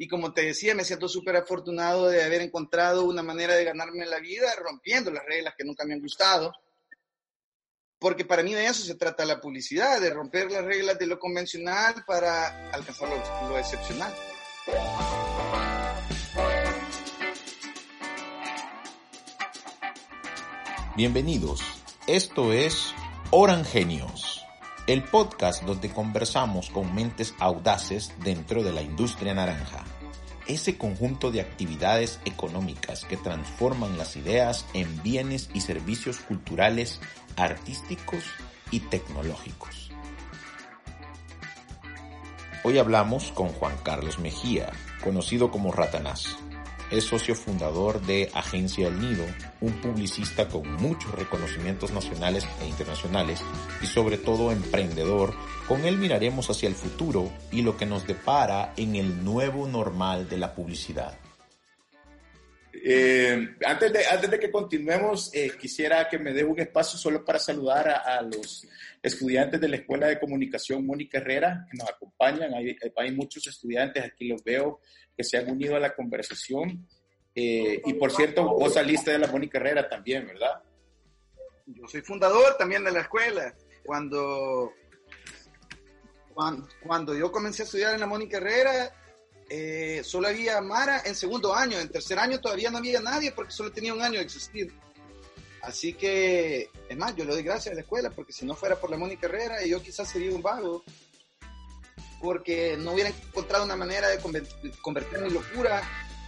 Y como te decía, me siento súper afortunado de haber encontrado una manera de ganarme la vida rompiendo las reglas que nunca me han gustado. Porque para mí de eso se trata la publicidad, de romper las reglas de lo convencional para alcanzar lo, excepcional. Bienvenidos. Esto es Orangenios, el podcast donde conversamos con mentes audaces dentro de la industria naranja. Ese conjunto de actividades económicas que transforman las ideas en bienes y servicios culturales, artísticos y tecnológicos. Hoy hablamos con Juan Carlos Mejía, conocido como Ratanás es socio fundador de Agencia El Nido, un publicista con muchos reconocimientos nacionales e internacionales y sobre todo emprendedor. Con él miraremos hacia el futuro y lo que nos depara en el nuevo normal de la publicidad. Eh, antes, de, antes de que continuemos, eh, quisiera que me dé un espacio solo para saludar a, los estudiantes de la Escuela de Comunicación Mónica Herrera que nos acompañan. Hay, hay, muchos estudiantes, aquí los veo, que se han unido a la conversación. Eh, y por cierto, vos saliste de la Mónica Herrera también, ¿verdad? Yo soy fundador también de la escuela. Cuando, cuando, cuando yo comencé a estudiar en la Mónica Herrera, eh, solo había Mara en segundo año, en tercer año todavía no había nadie porque solo tenía un año de existir. Así que, es más, yo le doy gracias a la escuela porque si no fuera por la Mónica Herrera, yo quizás sería un vago porque no hubiera encontrado una manera de convertir mi locura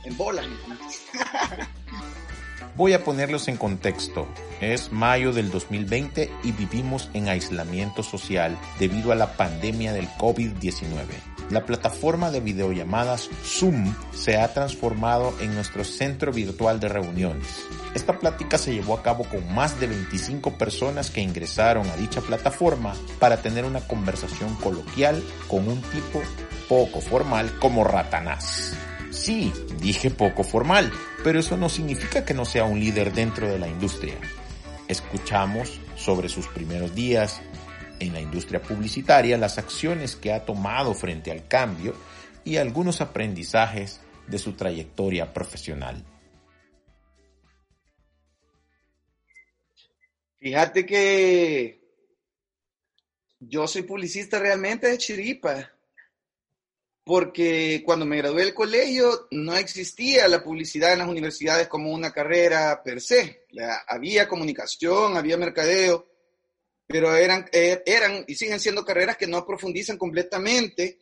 en bola. Voy a ponerlos en contexto. Es mayo del 2020 y vivimos en aislamiento social debido a la pandemia del COVID-19. La plataforma de videollamadas Zoom se ha transformado en nuestro centro virtual de reuniones. Esta plática se llevó a cabo con más de 25 personas que ingresaron a dicha plataforma para tener una conversación coloquial con un tipo poco formal como Ratanás. Sí, dije poco formal, pero eso no significa que no sea un líder dentro de la industria. Escuchamos sobre sus primeros días en la industria publicitaria, las acciones que ha tomado frente al cambio y algunos aprendizajes de su trayectoria profesional. Fíjate que yo soy publicista realmente de chiripa porque cuando me gradué del colegio no existía la publicidad en las universidades como una carrera per se. había comunicación, había mercadeo, pero eran, er, eran y siguen siendo carreras que no profundizan completamente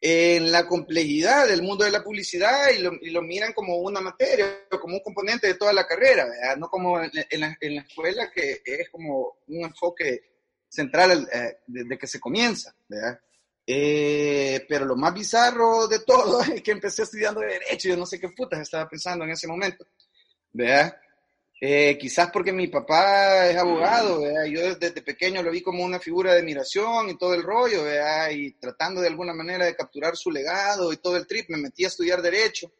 en la complejidad del mundo de la publicidad y lo, miran como una materia, como un componente de toda la carrera, no como en, la, escuela que es como un enfoque central eh, desde que se comienza. ¿verdad? Eh, pero lo más bizarro de todo es que empecé estudiando Derecho, yo no sé qué putas estaba pensando en ese momento, ¿verdad? Eh, quizás porque mi papá es abogado, ¿verdad? yo desde pequeño lo vi como una figura de admiración y todo el rollo, y tratando de alguna manera de capturar su legado y todo el trip, me metí a estudiar Derecho,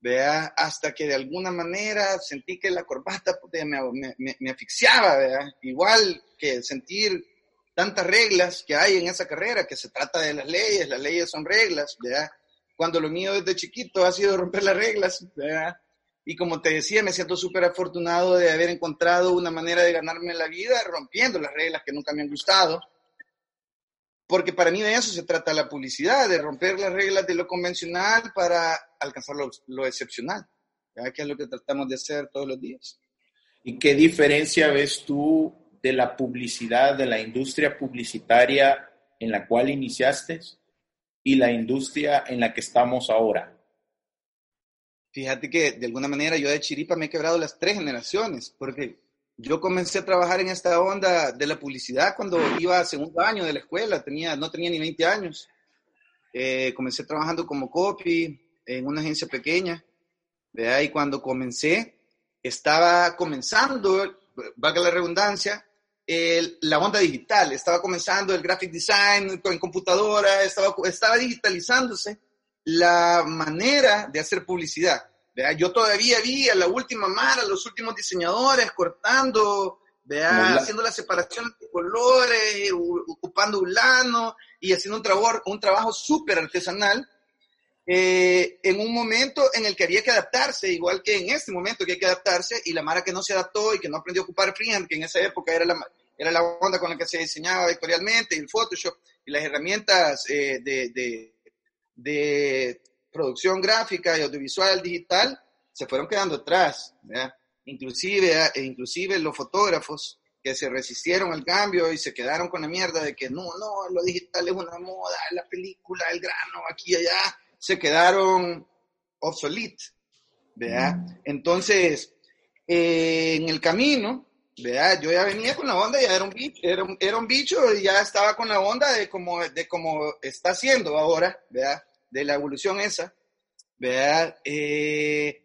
¿verdad? hasta que de alguna manera sentí que la corbata me, me, me asfixiaba, igual que sentir tantas reglas que hay en esa carrera, que se trata de las leyes, las leyes son reglas. Cuando lo mío desde chiquito ha sido romper las reglas. Y como te decía, me siento súper afortunado de haber encontrado una manera de ganarme la vida rompiendo las reglas que nunca me han gustado. Porque para mí de eso se trata la publicidad, de romper las reglas de lo convencional para alcanzar lo, lo excepcional, que es lo que tratamos de hacer todos los días. ¿Y qué diferencia ves tú de la publicidad, de la industria publicitaria en la cual iniciaste y la industria en la que estamos ahora? Fíjate que de alguna manera yo de Chiripa me he quebrado las tres generaciones, porque yo comencé a trabajar en esta onda de la publicidad cuando iba a segundo año de la escuela, tenía, no tenía ni 20 años. Eh, comencé trabajando como copy en una agencia pequeña, ¿verdad? y cuando comencé, estaba comenzando, valga la redundancia, la onda digital, estaba comenzando el graphic design en computadora, estaba, estaba digitalizándose la manera de hacer publicidad. Yo todavía vi a la última mara, los últimos diseñadores cortando, haciendo la separación de colores, ocupando un lano y haciendo un, trabajo, un trabajo súper artesanal. eh, en un momento en el que había que adaptarse, igual que en este momento que hay que adaptarse, y la Mara que no se adaptó y que no aprendió a ocupar freehand, que en esa época era la, era la onda con la que se diseñaba vectorialmente, y el Photoshop, y las herramientas eh, de, de, de, producción gráfica y audiovisual digital, se fueron quedando atrás. Inclusive, eh, inclusive los fotógrafos que se resistieron al cambio y se quedaron con la mierda de que no, no, lo digital es una moda, la película, el grano, aquí y allá, se quedaron obsoletos. Entonces, eh, en el camino, ¿verdad? Yo ya venía con la onda, ya era un bicho, era un, era un bicho y ya estaba con la onda de cómo de como está haciendo ahora, ¿verdad? De la evolución esa, ¿verdad? Eh,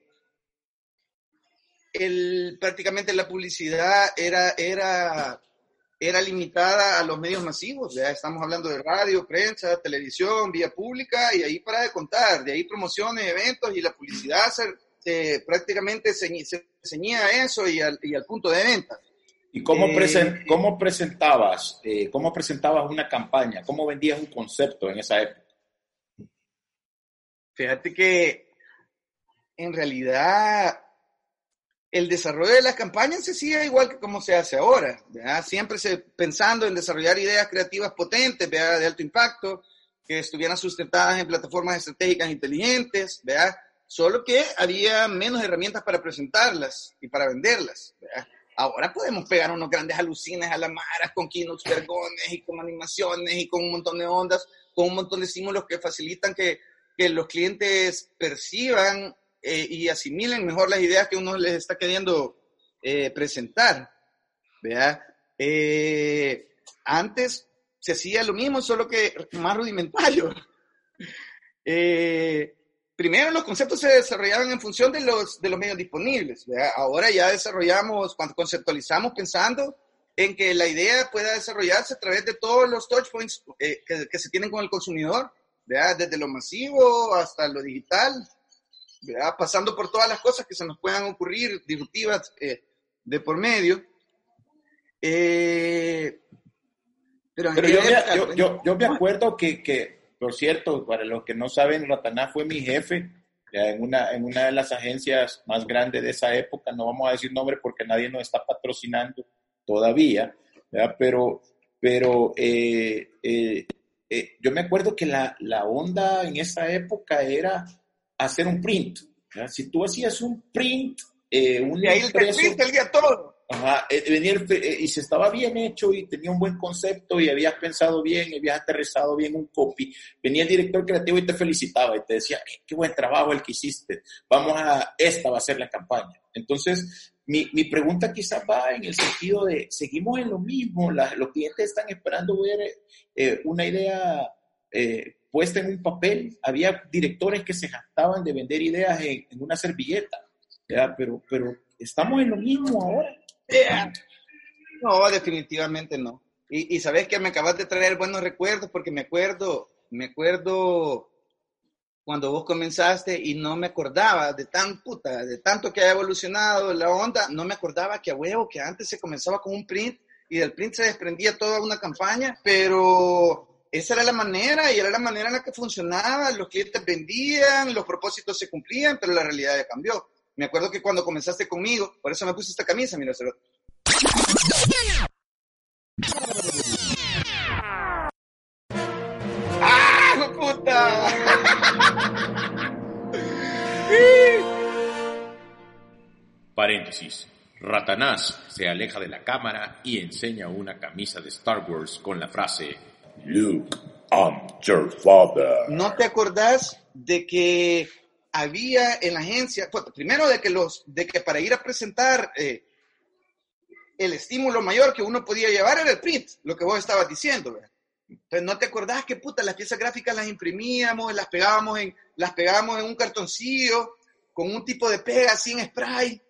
el, prácticamente la publicidad era, era, era limitada a los medios masivos, ¿verdad? Estamos hablando de radio, prensa, televisión, vía pública y ahí para de contar, de ahí promociones, eventos y la publicidad se, prácticamente se, se ceñía a eso y al, y al punto de venta. ¿Y cómo, eh, cómo presentabas, eh, cómo presentabas una campaña? ¿Cómo vendías un concepto en esa época? Fíjate que en realidad el desarrollo de las campañas se hacía igual que como se hace ahora, siempre se, pensando en desarrollar ideas creativas potentes, de alto impacto, que estuvieran sustentadas en plataformas estratégicas inteligentes, ¿verdad? solo que había menos herramientas para presentarlas y para venderlas. Ahora podemos pegar unos grandes alucines a la maras con keynotes vergones y con animaciones y con un montón de ondas, con un montón de estímulos que facilitan que, que los clientes perciban eh, y asimilen mejor las ideas que uno les está queriendo eh, presentar. Eh, antes se hacía lo mismo, solo que más rudimentario. primero los conceptos se desarrollaban en función de los, de los medios disponibles. Ahora ya desarrollamos, cuando conceptualizamos pensando en que la idea pueda desarrollarse a través de todos los touchpoints que, que, se tienen con el consumidor, desde lo masivo hasta lo digital, pasando por todas las cosas que se nos puedan ocurrir, disruptivas eh, de por medio. Eh, pero, yo, yo, yo, me acuerdo que, que, por cierto, para los que no saben, Rataná fue mi jefe en una, en una de las agencias más grandes de esa época, no vamos a decir nombre porque nadie nos está patrocinando todavía, pero, pero eh, yo me acuerdo que la, la onda en esa época era hacer un print. Si tú hacías un print, eh, un y ahí impreso, el el día todo. Ajá, eh, venía eh, y se estaba bien hecho y tenía un buen concepto y habías pensado bien, y habías aterrizado bien un copy. Venía el director creativo y te felicitaba y te decía, qué buen trabajo el que hiciste. Vamos a, esta va a ser la campaña. Entonces, mi, mi pregunta quizás va en el sentido de, seguimos en lo mismo, los clientes están esperando ver eh, una idea eh, puesta en un papel. Había directores que se gastaban de vender ideas en, una servilleta. Pero, pero estamos en lo mismo ahora. No, definitivamente no. Y, sabes que me acabas de traer buenos recuerdos porque me acuerdo, me acuerdo cuando vos comenzaste y no me acordaba de tan puta, de tanto que ha evolucionado la onda, no me acordaba que a huevo, que antes se comenzaba con un print y del print se desprendía toda una campaña, pero esa era la manera y era la manera en la que funcionaba, los clientes vendían, los propósitos se cumplían, pero la realidad ya cambió. Me acuerdo que cuando comenzaste conmigo, por eso me puse esta camisa, mira, se ¡Ah, puta! Paréntesis. Ratanás se aleja de la cámara y enseña una camisa de Star Wars con la frase Luke, I'm your father. ¿No te acordás de que había en la agencia, primero de que los, de que para ir a presentar eh, el estímulo mayor que uno podía llevar era el print, lo que vos estabas diciendo, Entonces, ¿no te acordás que puta, las piezas gráficas las imprimíamos, las pegábamos en, las pegábamos en un cartoncillo con un tipo de pega así en spray?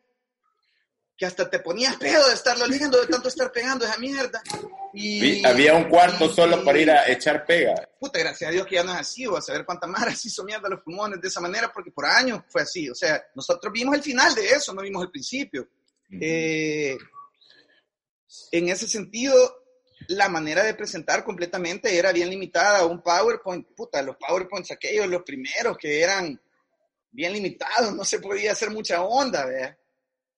que hasta te ponías pedo de estarlo leyendo, de tanto estar pegando esa mierda. Y, había un cuarto solo para ir a echar pega. Puta, gracias a Dios que ya no es así, o a saber cuánta más hizo mierda los pulmones de esa manera, porque por años fue así. O sea, nosotros vimos el final de eso, no vimos el principio. Eh, en ese sentido, la manera de presentar completamente era bien limitada un PowerPoint. Puta, los PowerPoints aquellos, los primeros que eran bien limitados, no se podía hacer mucha onda, ¿verdad?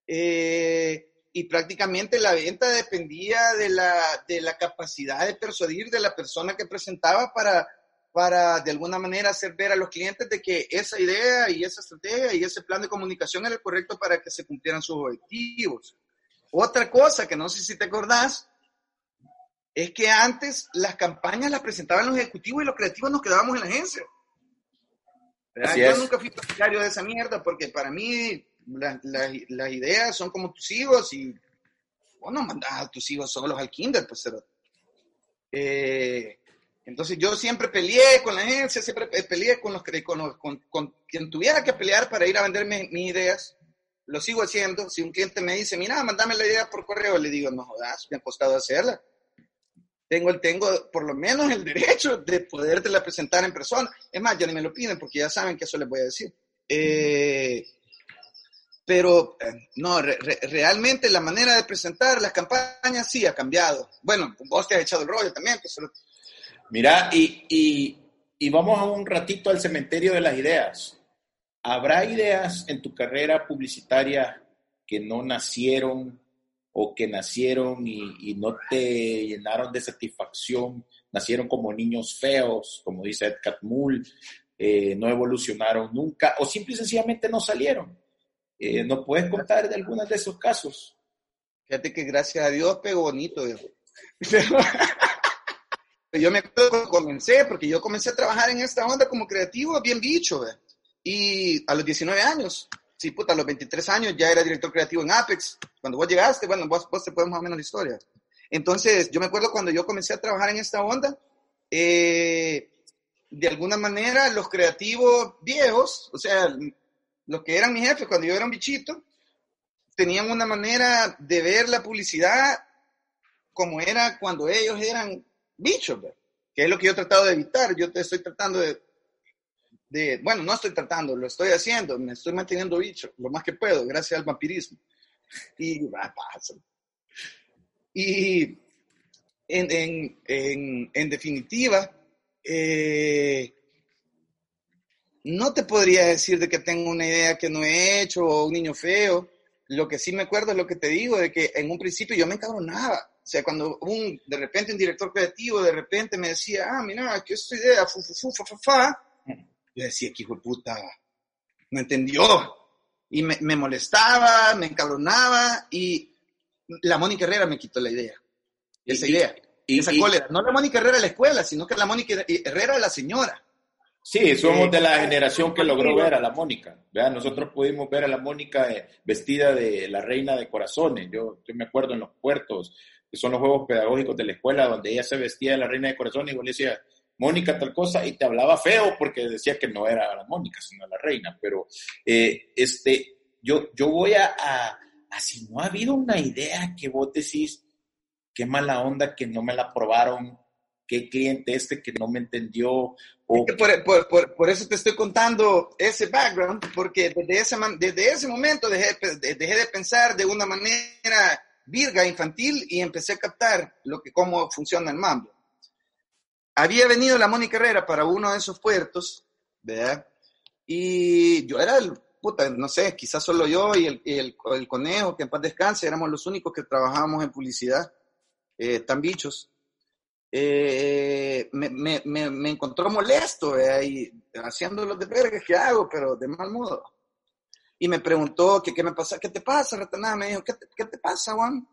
Eh, y prácticamente la venta dependía de la, de la capacidad de persuadir de la persona que presentaba para, para de alguna manera hacer ver a los clientes de que esa idea y esa estrategia y ese plan de comunicación era el correcto para que se cumplieran sus objetivos. Otra cosa que no sé si te acordás, es que antes las campañas las presentaban los ejecutivos y los creativos nos quedábamos en la agencia. Yo nunca fui partidario de esa mierda porque para mí las ideas son como tus hijos y vos no mandás a tus hijos solos al kinder, pues. Eh, entonces yo siempre peleé con la agencia, siempre peleé con, los, con, con, con quien tuviera que pelear para ir a venderme mis ideas. Lo sigo haciendo. Si un cliente me dice, mira, mandame la idea por correo, le digo, no jodas, me ha costado hacerla tengo, el, tengo por lo menos el derecho de podértela presentar en persona. Es más, ya ni me lo piden porque ya saben que eso les voy a decir. Eh, pero eh, no, realmente la manera de presentar las campañas sí ha cambiado. Bueno, vos te has echado el rollo también. Pues, Mira, y, y, y vamos a un ratito al cementerio de las ideas. ¿Habrá ideas en tu carrera publicitaria que no nacieron o que nacieron y, no te llenaron de satisfacción, nacieron como niños feos, como dice Ed Catmull, eh, no evolucionaron nunca o simple y sencillamente no salieron. Eh, ¿No puedes contar de algunos de esos casos? Fíjate que gracias a Dios pegó bonito. yo me acuerdo cuando comencé, porque yo comencé a trabajar en esta onda como creativo, bien bicho, y a los 19 años sí, puta, a los 23 años ya era director creativo en Apex. Cuando vos llegaste, bueno, vos, vos te puedes más o menos la historia. Entonces, yo me acuerdo cuando yo comencé a trabajar en esta onda, eh, de alguna manera los creativos viejos, o sea, los que eran mis jefes cuando yo era un bichito, tenían una manera de ver la publicidad como era cuando ellos eran bichos, que es lo que yo he tratado de evitar. Yo te estoy tratando de bueno, no estoy tratando, lo estoy haciendo, me estoy manteniendo bicho lo más que puedo, gracias al vampirismo. Y va, pasa. Y en, en, en, en definitiva, eh, no te podría decir de que tengo una idea que no he hecho o un niño feo. Lo que sí me acuerdo es lo que te digo, de que en un principio yo me encabronaba. O sea, cuando un, de repente un director creativo de repente me decía, ah, mira, que esta idea, fu, fu, fu, fa, fa, fa, yo decía, que hijo de puta, no entendió. Y me, me, molestaba, me encabronaba y la Mónica Herrera me quitó la idea. Esa idea. Y, esa cólera. No la Mónica Herrera de la escuela, sino que la Mónica Herrera de la señora. Sí, somos de la generación que logró ver a la Mónica. Nosotros pudimos ver a la Mónica eh, vestida de la reina de corazones. Yo, yo, me acuerdo en los puertos, que son los juegos pedagógicos de la escuela, donde ella se vestía de la reina de corazones y vos le decía, Mónica tal cosa, y te hablaba feo porque decía que no era la Mónica, sino la reina. Pero eh, este, yo, yo voy a, a, si no ha habido una idea que vos decís, qué mala onda que no me la aprobaron, qué cliente este que no me entendió. O... Por, por, por, eso te estoy contando ese background, porque desde ese, desde ese momento dejé, dejé de pensar de una manera virga, infantil, y empecé a captar lo que, cómo funciona el mambo había venido la Mónica Herrera para uno de esos puertos, ¿verdad? Y yo era el, puta, no sé, quizás solo yo y el, el, conejo, que en paz descanse, éramos los únicos que trabajábamos en publicidad, eh, tan bichos. Eh, me, me, me, encontró molesto, ¿verdad? Y haciendo los verga que hago, pero de mal modo. Y me preguntó, ¿qué, qué me pasa? ¿Qué te pasa, Ratanada? Me dijo, ¿qué te, qué te pasa, Juan?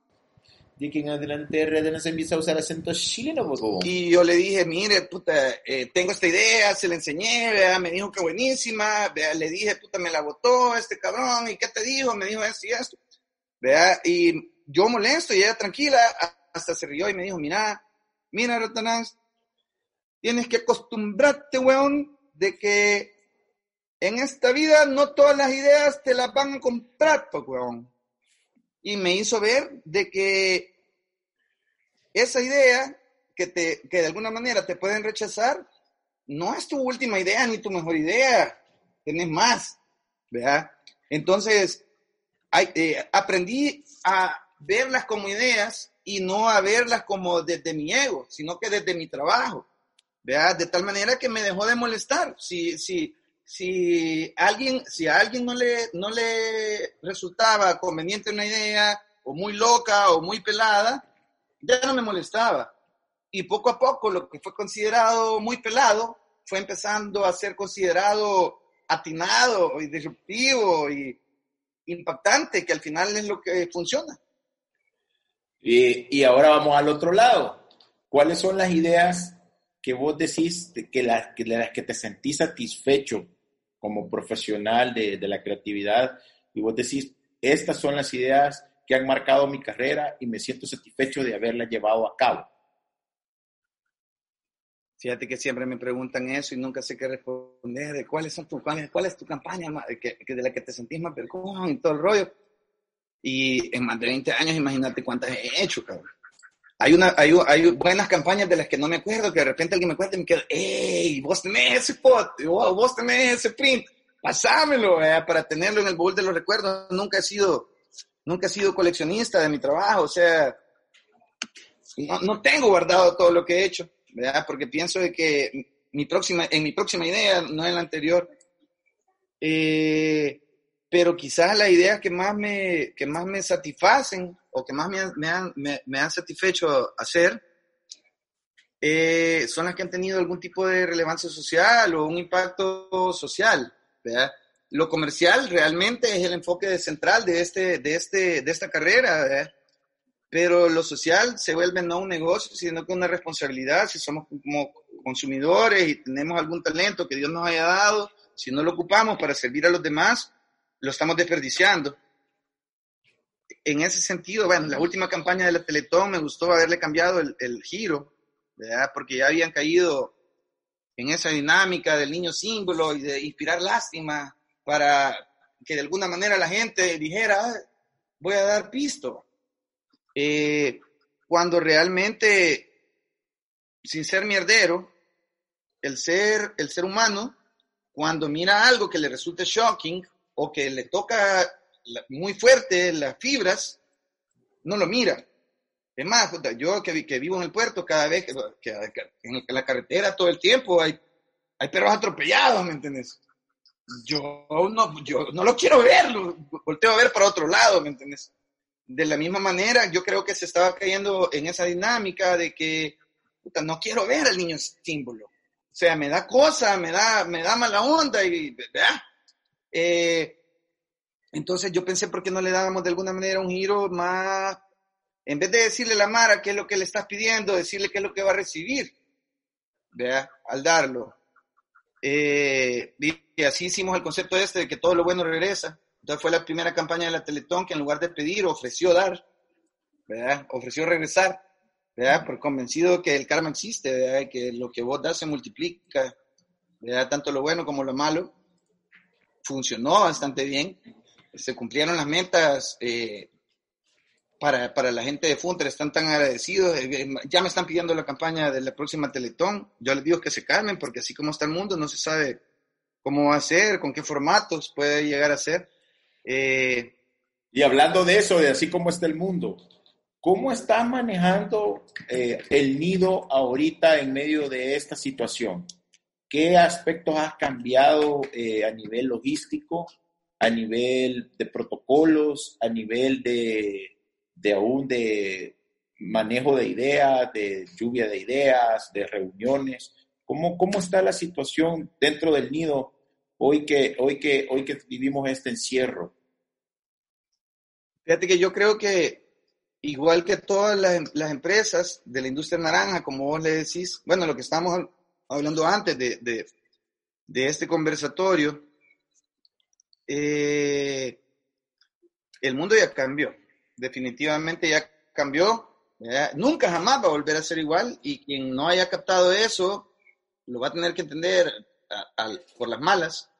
de que en adelante RD no se empieza a usar acento chileno, Y yo le dije, mire, puta, eh, tengo esta idea, se la enseñé, ¿vea? me dijo que buenísima, ¿vea? le dije, puta, me la votó este cabrón, ¿y qué te dijo? Me dijo esto y esto, ¿vea? y yo molesto y ella tranquila, hasta se rió y me dijo, mira, mira, Ratanás, tienes que acostumbrarte, weón, de que en esta vida no todas las ideas te las van a comprar, pues, weón. Y me hizo ver de que esa idea que, te, que de alguna manera te pueden rechazar, no es tu última idea ni tu mejor idea, tienes más, ¿verdad? Entonces, eh, aprendí a verlas como ideas y no a verlas como desde mi ego, sino que desde mi trabajo. ¿vea? De tal manera que me dejó de molestar. Si, si, si, alguien, si a alguien no le, no le resultaba conveniente una idea, o muy loca, o muy pelada, ya no me molestaba. Y poco a poco lo que fue considerado muy pelado fue empezando a ser considerado atinado y disruptivo y impactante, que al final es lo que funciona. Y, ahora vamos al otro lado. ¿Cuáles son las ideas que vos decís que las que, las que te sentís satisfecho como profesional de, de, la creatividad y vos decís, estas son las ideas que han marcado mi carrera y me siento satisfecho de haberlas llevado a cabo? Fíjate que siempre me preguntan eso y nunca sé qué responder. ¿Cuáles son tus, cuál, cuál es tu campaña que, de la que te sentís más vergüenza y todo el rollo? Y en más de 20 años, imagínate cuántas he hecho, cabrón. Hay, una, hay, hay, buenas campañas de las que no me acuerdo, que de repente alguien me cuenta y me quedo, ¡Ey! Vos tenés ese pot, vos tenés ese print, pasámelo eh, para tenerlo en el baúl de los recuerdos. Nunca he sido, nunca he sido coleccionista de mi trabajo, o sea, no, no tengo guardado todo lo que he hecho. ¿verdad? Porque pienso de que mi próxima, en mi próxima idea, no en la anterior, eh, pero quizás las ideas que más me, que más me satisfacen o que más me, me, han, me, me han, satisfecho hacer eh, son las que han tenido algún tipo de relevancia social o un impacto social. ¿verdad? Lo comercial realmente es el enfoque central de, este, de, este, de esta carrera. ¿verdad? pero lo social se vuelve no un negocio, sino que una responsabilidad, si somos como consumidores y tenemos algún talento que Dios nos haya dado, si no lo ocupamos para servir a los demás, lo estamos desperdiciando. En ese sentido, bueno, la última campaña de la Teletón me gustó haberle cambiado el, el giro, ¿verdad? porque ya habían caído en esa dinámica del niño símbolo y de inspirar lástima para que de alguna manera la gente dijera, voy a dar pisto eh, cuando realmente, sin ser mierdero, el ser, el ser humano, cuando mira algo que le resulte shocking o que le toca muy fuerte las fibras, no lo mira. Es más, yo que, que vivo en el puerto, cada vez que, en la carretera todo el tiempo hay, hay perros atropellados, ¿me entiendes? Yo no, yo no lo quiero ver, volteo a ver para otro lado, ¿me entiendes? de la misma manera, yo creo que se estaba cayendo en esa dinámica de que no quiero ver al niño símbolo. O sea, me da cosa, me da, me da mala onda y, eh, entonces yo pensé, ¿por qué no le dábamos de alguna manera un giro más, en vez de decirle a la Mara qué es lo que le estás pidiendo, decirle qué es lo que va a recibir, ¿verdad? Al darlo. Eh, y así hicimos el concepto este de que todo lo bueno regresa. Entonces fue la primera campaña de la Teletón que en lugar de pedir ofreció dar, ¿verdad? Ofreció regresar, ¿verdad? Por convencido que el karma existe, ¿verdad? Que lo que vos das se multiplica, ¿verdad? Tanto lo bueno como lo malo. Funcionó bastante bien. Se cumplieron las metas eh, para, para, la gente de Funter, están tan agradecidos. Eh, ya me están pidiendo la campaña de la próxima Teletón. Yo les digo que se calmen porque así como está el mundo no se sabe cómo va a ser, con qué formatos puede llegar a ser. Eh, y hablando de eso, de así como está el mundo, ¿cómo está manejando eh, el nido ahorita en medio de esta situación? ¿Qué aspectos has cambiado eh, a nivel logístico, a nivel de protocolos, a nivel de, de aún de manejo de ideas, de lluvia de ideas, de reuniones? ¿Cómo, cómo está la situación dentro del nido hoy que, hoy que, hoy que vivimos este encierro? Fíjate que yo creo que igual que todas las, las, empresas de la industria naranja, como vos le decís, bueno, lo que estamos hablando antes de, de, de este conversatorio, eh, el mundo ya cambió, definitivamente ya cambió, ¿verdad? nunca jamás va a volver a ser igual y quien no haya captado eso lo va a tener que entender a, a, por las malas,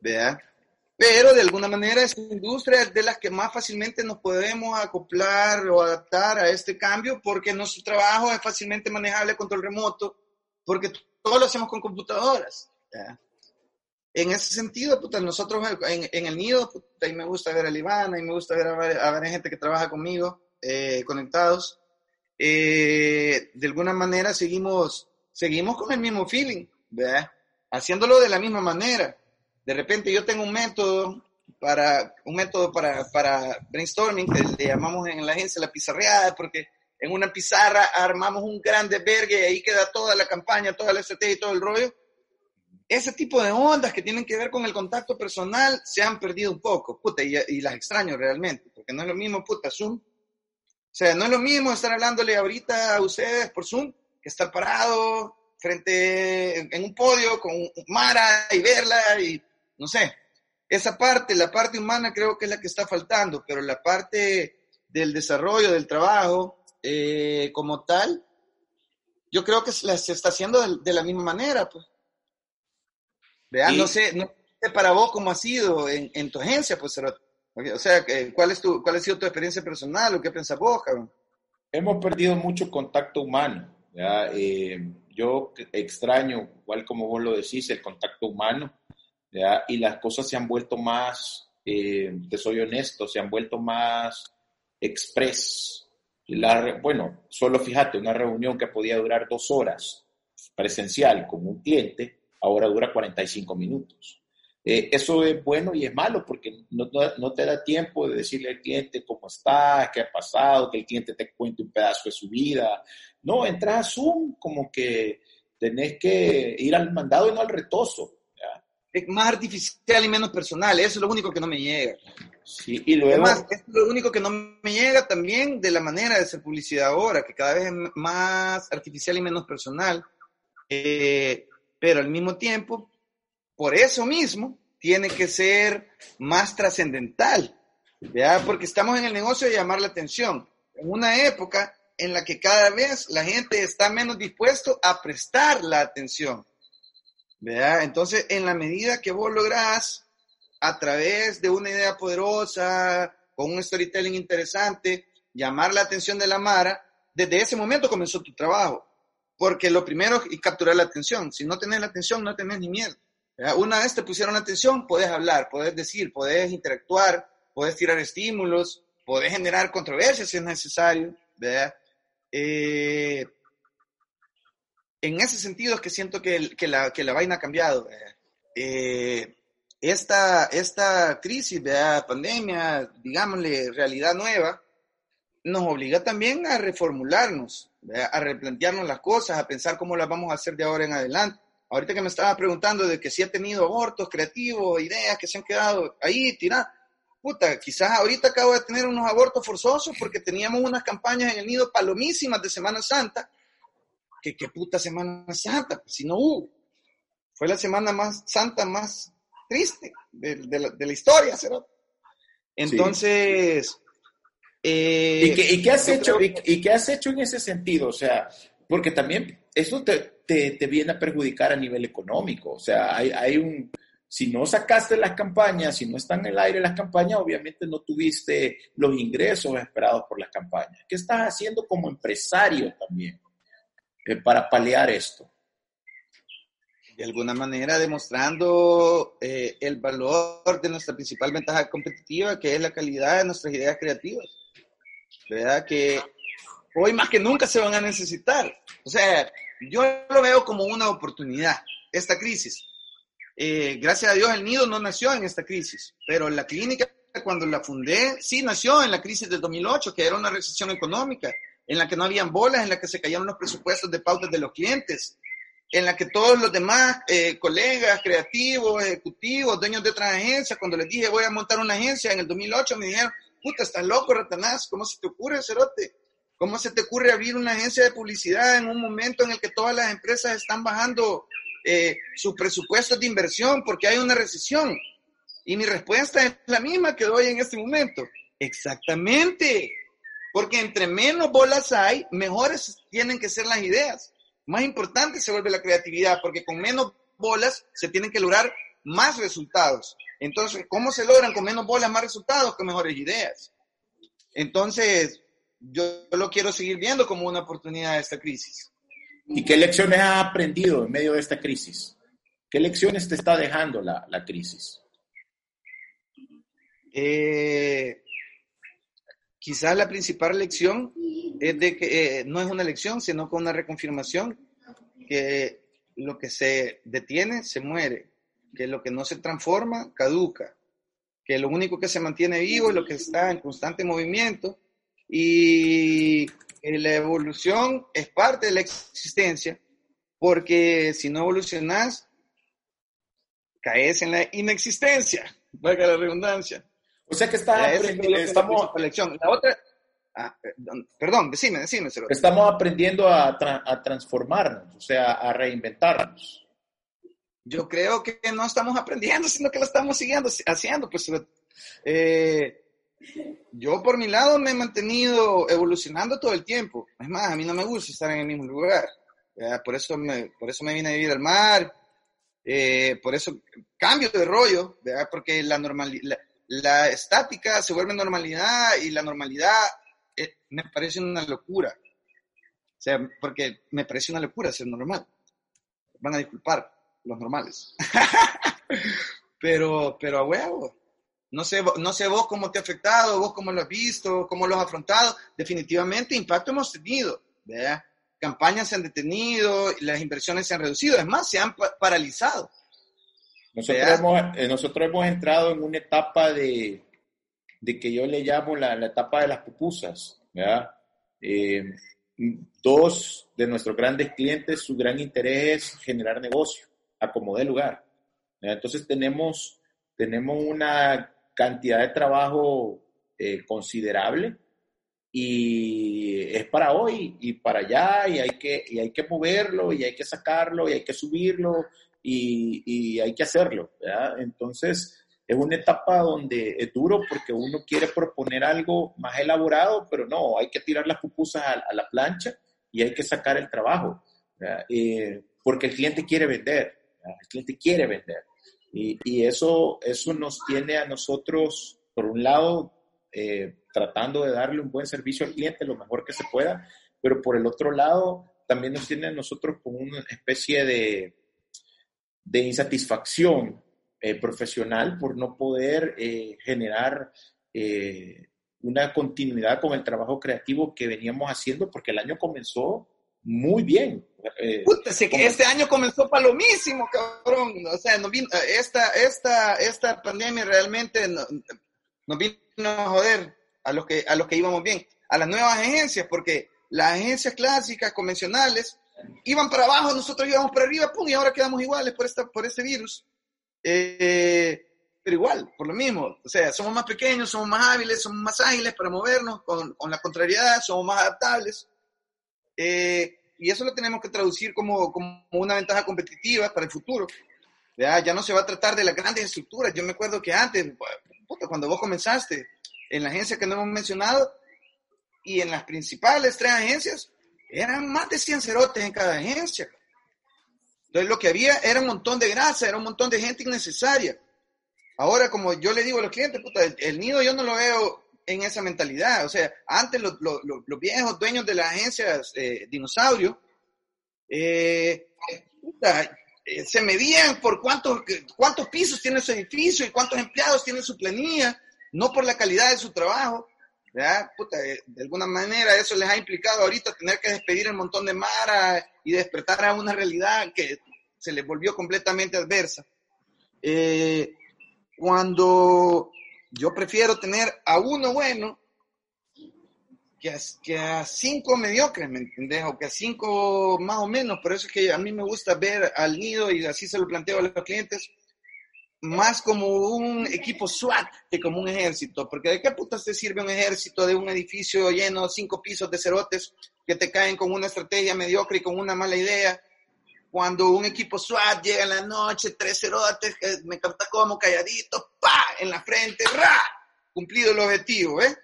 ¿verdad? Pero de alguna manera esta industria es de las que más fácilmente nos podemos acoplar o adaptar a este cambio porque nuestro trabajo es fácilmente manejable control remoto, porque todo lo hacemos con computadoras. ¿verdad? en ese sentido, puta, nosotros en, en el nido, puta, y me gusta ver a Ivana, y me gusta ver a, a, gente que trabaja conmigo, eh, conectados. Eh, de alguna manera seguimos, seguimos con el mismo feeling, ¿verdad? Haciéndolo de la misma manera. De repente yo tengo un método para, un método para, para brainstorming que le llamamos en la agencia la pizarreada, porque en una pizarra armamos un grande vergue y ahí queda toda la campaña, toda la estrategia y todo el rollo ese tipo de ondas que tienen que ver con el contacto personal se han perdido un poco, puta, y, las extraño realmente, porque no es lo mismo, puta, Zoom. O sea, no es lo mismo estar hablándole ahorita a ustedes por Zoom que estar parado frente en un podio con Mara y verla y no sé. Esa parte, la parte humana creo que es la que está faltando, pero la parte del desarrollo, del trabajo eh, como tal, yo creo que se, está haciendo de, de la misma manera, pues no sé, no sé para vos cómo ha sido en, en tu agencia, pues, o sea, ¿cuál, es tu, ¿cuál ha sido tu experiencia personal o qué pensás vos, cabrón? Hemos perdido mucho contacto humano. ¿ya? Eh, yo extraño, igual como vos lo decís, el contacto humano, ¿ya? y las cosas se han vuelto más, eh, te soy honesto, se han vuelto más express. Bueno, solo fíjate, una reunión que podía durar dos horas presencial con un cliente, ahora dura 45 minutos. Eh, eso es bueno y es malo porque no, no, te da tiempo de decirle al cliente cómo está, qué ha pasado, que el cliente te cuente un pedazo de su vida. No, entras a Zoom como que tenés que ir al mandado y no al retoso. Es más artificial y menos personal, eso es lo único que no me llega. Sí, y luego... Además, es lo único que no me llega también de la manera de hacer publicidad ahora, que cada vez es más artificial y menos personal. Eh, pero al mismo tiempo, por eso mismo, tiene que ser más trascendental, ¿ya? porque estamos en el negocio de llamar la atención, en una época en la que cada vez la gente está menos dispuesto a prestar la atención. ¿Verdad? Entonces, en la medida que vos lográs, a través de una idea poderosa, con un storytelling interesante, llamar la atención de la Mara, desde ese momento comenzó tu trabajo. Porque lo primero es capturar la atención. Si no tenés la atención, no tenés ni miedo. Una vez te pusieron la atención, puedes hablar, puedes decir, puedes interactuar, puedes tirar estímulos, puedes generar controversias si es necesario. Eh, en ese sentido es que siento que, que, la, que la, vaina ha cambiado. Eh, esta, esta crisis, de pandemia, digámosle, realidad nueva, nos obliga también a reformularnos a replantearnos las cosas, a pensar cómo las vamos a hacer de ahora en adelante. Ahorita que me estaba preguntando de que si ha tenido abortos creativos, ideas que se han quedado ahí tiradas, puta, quizás ahorita acabo de tener unos abortos forzosos porque teníamos unas campañas en el nido palomísimas de Semana Santa, que qué puta Semana Santa, pues, si no hubo. Fue la semana más santa, más triste de, la, historia. Entonces, eh, ¿Y, qué, has hecho, y, qué has hecho en ese sentido? O sea, porque también eso te, te, viene a perjudicar a nivel económico. O sea, hay, hay, un... Si no sacaste las campañas, si no están en el aire las campañas, obviamente no tuviste los ingresos esperados por las campañas. ¿Qué estás haciendo como empresario también eh, para paliar esto? de alguna manera demostrando eh, el valor de nuestra principal ventaja competitiva, que es la calidad de nuestras ideas creativas. ¿verdad? Que hoy más que nunca se van a necesitar. O sea, yo lo veo como una oportunidad, esta crisis. Eh, gracias a Dios el nido no nació en esta crisis, pero la clínica cuando la fundé sí nació en la crisis del 2008, que era una recesión económica, en la que no habían bolas, en la que se caían los presupuestos de pautas de los clientes, en la que todos los demás eh, colegas, creativos, ejecutivos, dueños de otras agencias, cuando les dije voy a montar una agencia en el 2008, me dijeron, puta, estás loco, Ratanás, ¿cómo se te ocurre, Cerote? ¿Cómo se te ocurre abrir una agencia de publicidad en un momento en el que todas las empresas están bajando eh, sus presupuestos de inversión porque hay una recesión? Y mi respuesta es la misma que doy en este momento. Exactamente. Porque entre menos bolas hay, mejores tienen que ser las ideas. Más importante se vuelve la creatividad, porque con menos bolas se tienen que lograr más resultados. Entonces, ¿cómo se logran con menos bolas más resultados? Con mejores ideas. Entonces, yo lo quiero seguir viendo como una oportunidad de esta crisis. ¿Y qué lecciones has aprendido en medio de esta crisis? ¿Qué lecciones te está dejando la, la crisis? Eh, quizás la principal lección es de que eh, no es una lección, sino que una reconfirmación que lo que se detiene se muere, que lo que no se transforma caduca, que lo único que se mantiene vivo es lo que está en constante movimiento y la evolución es parte de la existencia, porque si no evolucionas, caes en la inexistencia, valga la redundancia. O sea que está, estamos... La otra, ah, perdón, decime, decime. Estamos aprendiendo a, a transformarnos, o sea, a reinventarnos. Yo creo que no estamos aprendiendo, sino que lo estamos siguiendo, haciendo. Pues, eh, yo por mi lado me he mantenido evolucionando todo el tiempo. Es más, a mí no me gusta estar en el mismo lugar. Por, eso me, por eso me vine a vivir al mar. Eh, por eso cambio de rollo, porque la, normalidad, la, estática se vuelve normalidad y la normalidad eh, me parece una locura. O sea, porque me parece una locura ser normal. Van a disculpar los normales. pero, pero a huevo. No sé, no sé vos cómo te ha afectado, vos cómo lo has visto, cómo lo has afrontado. Definitivamente impacto hemos tenido. ¿verdad? Campañas se han detenido, las inversiones se han reducido, es más, se han paralizado. Nosotros hemos, eh, nosotros hemos entrado en una etapa de, de que yo le llamo la, la etapa de las pupusas. ¿verdad? Eh, dos de nuestros grandes clientes, su gran interés es generar negocio, acomodar lugar. Entonces tenemos, tenemos una cantidad de trabajo eh, considerable y es para hoy y para allá y hay, que, y hay que moverlo y hay que sacarlo y hay que subirlo y, y hay que hacerlo. Entonces es una etapa donde es duro porque uno quiere proponer algo más elaborado, pero no, hay que tirar las pupusas a, la plancha y hay que sacar el trabajo, eh, porque el cliente quiere vender, el cliente quiere vender. Y, eso, eso nos tiene a nosotros, por un lado, eh, tratando de darle un buen servicio al cliente lo mejor que se pueda, pero por el otro lado, también nos tiene a nosotros con una especie de, de insatisfacción eh, profesional por no poder eh, generar una continuidad con el trabajo creativo que veníamos haciendo, porque el año comenzó muy bien. Eh, que este año comenzó palomísimo, cabrón. O sea, no vino, esta, esta, esta pandemia realmente nos no vino a joder a los, que, a los que íbamos bien, a las nuevas agencias, porque las agencias clásicas, convencionales, iban para abajo, nosotros íbamos para arriba, pum, y ahora quedamos iguales por, esta, por este virus. Eh, pero igual, por lo mismo, o sea, somos más pequeños, somos más hábiles, somos más ágiles para movernos con, con la contrariedad, somos más adaptables. Eh, y eso lo tenemos que traducir como, como, una ventaja competitiva para el futuro. ¿ya? ya no se va a tratar de las grandes estructuras. Yo me acuerdo que antes, cuando vos comenzaste, en la agencia que no hemos mencionado, y en las principales tres agencias, eran más de 100 cerotes en cada agencia. Entonces lo que había era un montón de grasa, era un montón de gente innecesaria. Ahora, como yo le digo a los clientes, puta, el nido yo no lo veo en esa mentalidad. O sea, antes los, viejos dueños de las agencias eh, dinosaurio eh, eh, se medían por cuántos, cuántos pisos tiene su edificio y cuántos empleados tiene su planilla, no por la calidad de su trabajo. De, alguna manera eso les ha implicado ahorita tener que despedir un montón de Mara y despertar a una realidad que se les volvió completamente adversa. cuando yo prefiero tener a uno bueno que a, que a cinco mediocres, ¿me entendés? O que a cinco más o menos. Por eso es que a mí me gusta ver al nido, y así se lo planteo a los clientes, más como un equipo SWAT que como un ejército. Porque ¿de qué putas te sirve un ejército de un edificio lleno, cinco pisos de cerotes, que te caen con una estrategia mediocre y con una mala idea? cuando un equipo SWAT llega en la noche, tres cerotes, me canta como calladito, pa, en la frente, ra, cumplido el objetivo, ¿eh?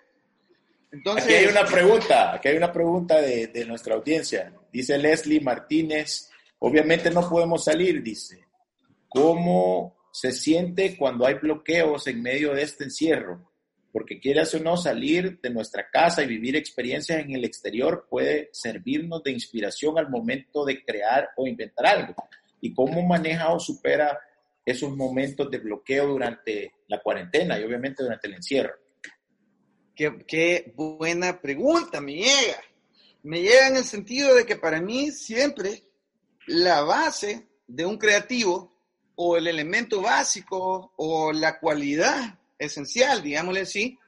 Entonces, aquí hay una pregunta, aquí hay una pregunta de, de nuestra audiencia. Dice Leslie Martínez, obviamente no podemos salir, dice. ¿Cómo se siente cuando hay bloqueos en medio de este encierro? porque quieras o no salir de nuestra casa y vivir experiencias en el exterior puede servirnos de inspiración al momento de crear o inventar algo. y cómo maneja o supera esos momentos de bloqueo durante la cuarentena y obviamente durante el encierro. Qué, qué buena pregunta, me llega. Me llega en el sentido de que para mí siempre la base de un creativo o el elemento básico o la cualidad esencial, digámosle así,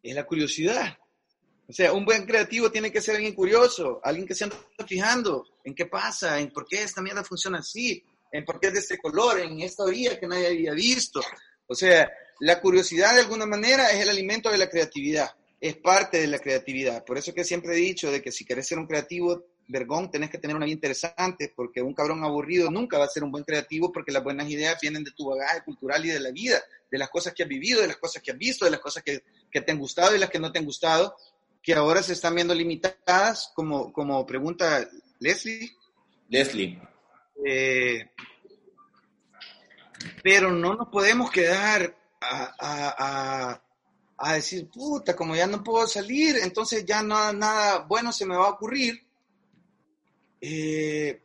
es la curiosidad. O sea, un buen creativo tiene que ser alguien curioso, alguien que se anda fijando en qué pasa, en por qué esta mierda funciona así, en por qué es de este color, en esta orilla que nadie había visto. O sea, la curiosidad de alguna manera es el alimento de la creatividad, es parte de la creatividad. Por eso que siempre he dicho de que si querés ser un creativo, vergón, tenés que tener una vida interesante, porque un cabrón aburrido nunca va a ser un buen creativo, porque las buenas ideas vienen de tu bagaje cultural y de la vida, de las cosas que has vivido, de las cosas que has visto, de las cosas que, que te han gustado y las que no te han gustado que ahora se están viendo limitadas, como, como pregunta Leslie. Leslie. Eh, pero no nos podemos quedar a, decir, puta, como ya no puedo salir, entonces ya no, nada bueno se me va a ocurrir. Eh,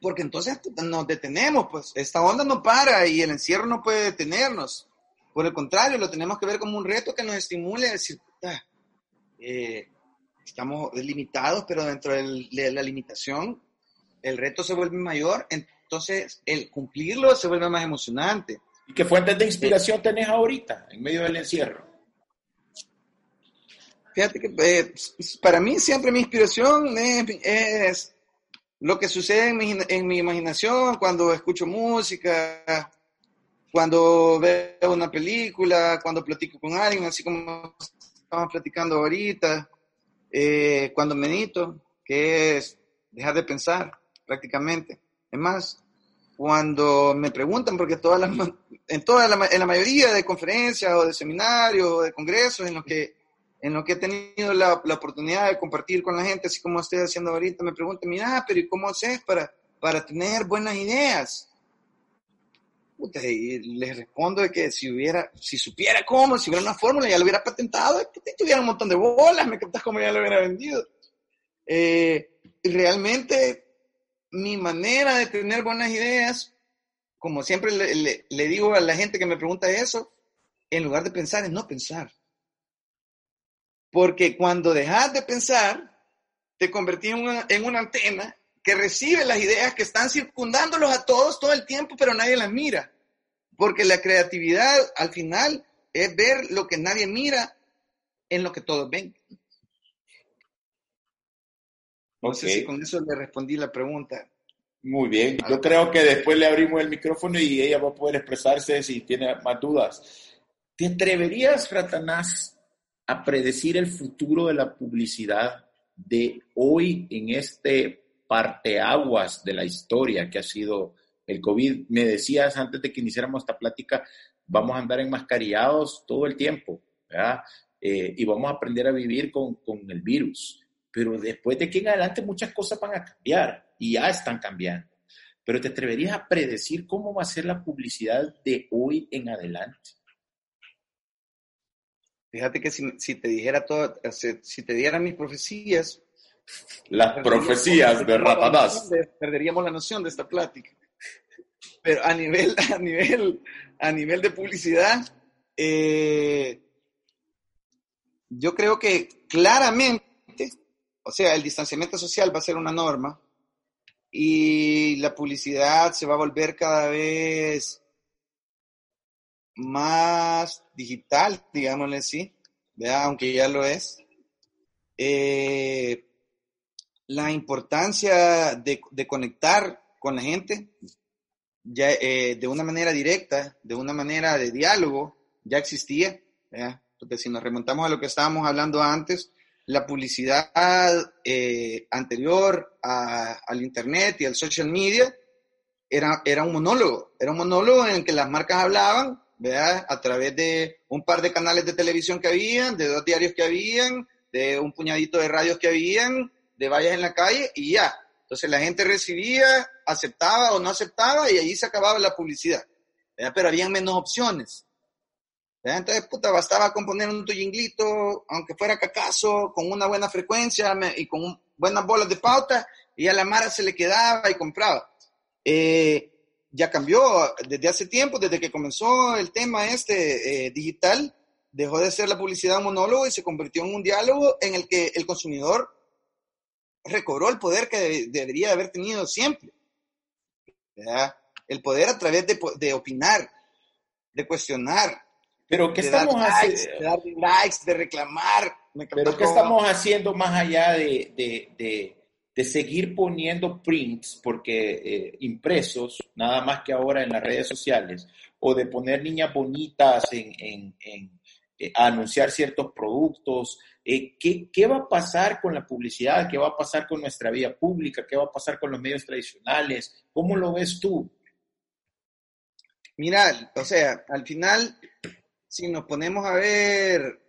porque entonces nos detenemos, pues esta onda no para y el encierro no puede detenernos. Por el contrario, lo tenemos que ver como un reto que nos estimule a decir, puta, eh, estamos limitados, pero dentro de la limitación el reto se vuelve mayor, entonces el cumplirlo se vuelve más emocionante. ¿Y qué fuentes de inspiración tenés ahorita en medio del encierro? Fíjate que eh, para mí siempre mi inspiración es, lo que sucede en mi, en mi, imaginación cuando escucho música, cuando veo una película, cuando platico con alguien, así como estamos platicando ahorita, eh, cuando medito, que es dejar de pensar prácticamente. Es más, cuando me preguntan, porque todas las, en, toda la, en la mayoría de conferencias o de seminarios o de congresos en los que, en lo que he tenido la, oportunidad de compartir con la gente, así como estoy haciendo ahorita, me preguntan, mira, pero ¿y cómo haces para, para tener buenas ideas? y les respondo de que si hubiera, si supiera cómo, si hubiera una fórmula, ya lo hubiera patentado, que tuviera un montón de bolas, me captas como ya lo hubiera vendido. Eh, realmente, mi manera de tener buenas ideas, como siempre le, le, digo a la gente que me pregunta eso, en lugar de pensar, es no pensar. Porque cuando dejas de pensar, te convertís en una, en una antena que recibe las ideas que están circundándolos a todos todo el tiempo, pero nadie las mira. Porque la creatividad al final es ver lo que nadie mira en lo que todos ven. No sé si con eso le respondí la pregunta. Muy bien, yo creo que después le abrimos el micrófono y ella va a poder expresarse si tiene más dudas. ¿Te atreverías, Ratanás, a predecir el futuro de la publicidad de hoy en este parteaguas de la historia que ha sido el COVID. Me decías antes de que iniciáramos esta plática, vamos a andar enmascarillados todo el tiempo. Eh, y vamos a aprender a vivir con, con el virus. Pero después de aquí en adelante muchas cosas van a cambiar y ya están cambiando. Pero te atreverías a predecir cómo va a ser la publicidad de hoy en adelante. Fíjate que si, si te dijera todo, si te diera mis profecías, las profecías de Ratanás. Perderíamos la noción de esta plática. Pero a nivel, a nivel, a nivel de publicidad, eh, yo creo que claramente, o sea, el distanciamiento social va a ser una norma y la publicidad se va a volver cada vez más digital, digámosle así, aunque ya lo es. Eh, la importancia de, conectar con la gente ya, eh, de una manera directa, de una manera de diálogo, ya existía, porque si nos remontamos a lo que estábamos hablando antes, la publicidad eh, anterior al Internet y al social media era, era un monólogo, era un monólogo en el que las marcas hablaban a través de un par de canales de televisión que habían, de dos diarios que habían, de un puñadito de radios que habían, de vallas en la calle y ya. Entonces la gente recibía, aceptaba o no aceptaba y ahí se acababa la publicidad. Pero habían menos opciones. Entonces, puta, bastaba componer un tuyinglito, aunque fuera cacazo, con una buena frecuencia y con buenas bolas de pauta, y a la Mara se le quedaba y compraba. eh, ya cambió desde hace tiempo, desde que comenzó el tema este eh, digital, dejó de ser la publicidad un monólogo y se convirtió en un diálogo en el que el consumidor recobró el poder que debería haber tenido siempre. El poder a través de, de opinar, de cuestionar, pero ¿qué estamos haciendo? De dar likes, de reclamar. Pero ¿qué estamos haciendo más allá de, de, seguir poniendo prints, porque eh, impresos, nada más que ahora en las redes sociales, o de poner niñas bonitas en, en, eh, a anunciar ciertos productos? Eh, ¿qué, ¿Qué va a pasar con la publicidad? ¿Qué va a pasar con nuestra vía pública? ¿Qué va a pasar con los medios tradicionales? ¿Cómo lo ves tú? Mira, o sea, al final si nos ponemos a ver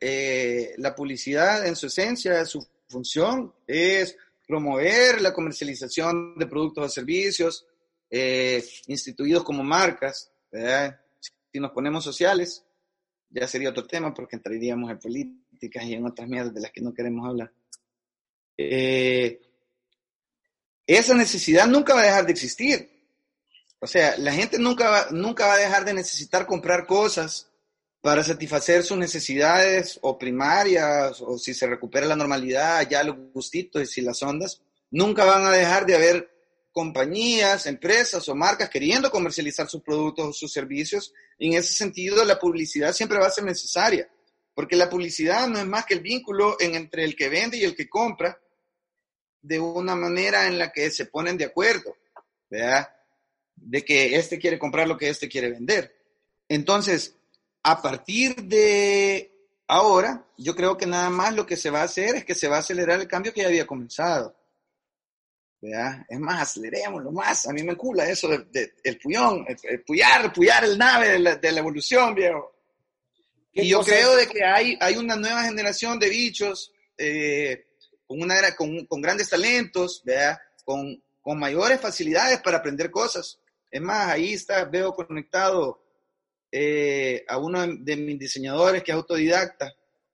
la publicidad en su esencia, su función es promover la comercialización de productos o servicios eh, instituidos como marcas. Si nos ponemos sociales, ya sería otro tema porque entraríamos en políticas y en otras mierdas de las que no queremos hablar. Eh, esa necesidad nunca va a dejar de existir. O sea, la gente nunca nunca va a dejar de necesitar comprar cosas para satisfacer sus necesidades o primarias, o si se recupera la normalidad, ya los gustitos y las ondas, nunca van a dejar de haber compañías, empresas o marcas queriendo comercializar sus productos o sus servicios. en ese sentido, la publicidad siempre va a ser necesaria, porque la publicidad no es más que el vínculo entre el que vende y el que compra, de una manera en la que se ponen de acuerdo, ¿verdad? De que este quiere comprar lo que este quiere vender. Entonces, a partir de ahora, yo creo que nada más lo que se va a hacer es que se va a acelerar el cambio que ya había comenzado. Es más, acelerémoslo más. A mí me cula eso del de, el puyón, el, puyar, puyar el nave de la, de la evolución, viejo. Y yo creo de que hay, hay una nueva generación de bichos eh, con, una, con, con grandes talentos, ¿verdad? Con, con mayores facilidades para aprender cosas. Es más, ahí está, veo conectado eh, a uno de, mis diseñadores que es autodidacta,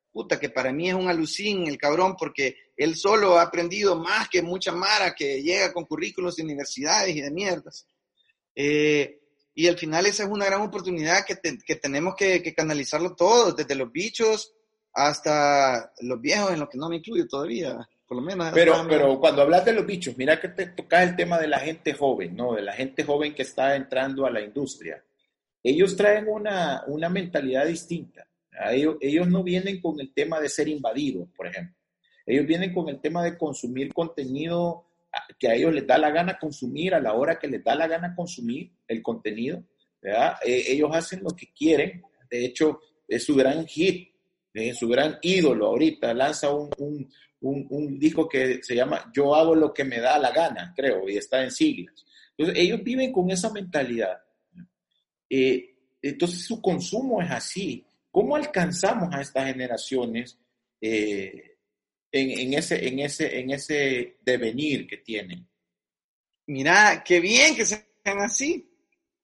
puta, que para mí es un alucín el cabrón, porque él solo ha aprendido más que mucha Mara que llega con currículos de universidades y de mierdas. Eh, y al final esa es una gran oportunidad que, que tenemos que, que, canalizarlo todo, desde los bichos hasta los viejos, en lo que no me incluyo todavía, por lo menos. Pero, pero cuando hablas de los bichos, mira que te tocas el tema de la gente joven, ¿no? De la gente joven que está entrando a la industria ellos traen una, una mentalidad distinta. Ellos, ellos, no vienen con el tema de ser invadidos, por ejemplo. Ellos vienen con el tema de consumir contenido que a ellos les da la gana consumir a la hora que les da la gana consumir el contenido. ¿verdad? Eh, ellos hacen lo que quieren. De hecho, es su gran hit, es su gran ídolo ahorita. Lanza un, un, un, un disco que se llama Yo hago lo que me da la gana, creo, y está en siglas. Entonces, ellos viven con esa mentalidad eh, entonces su consumo es así. ¿Cómo alcanzamos a estas generaciones eh, en, ese, en, ese, en ese devenir que tienen? Mira, qué bien que sean así.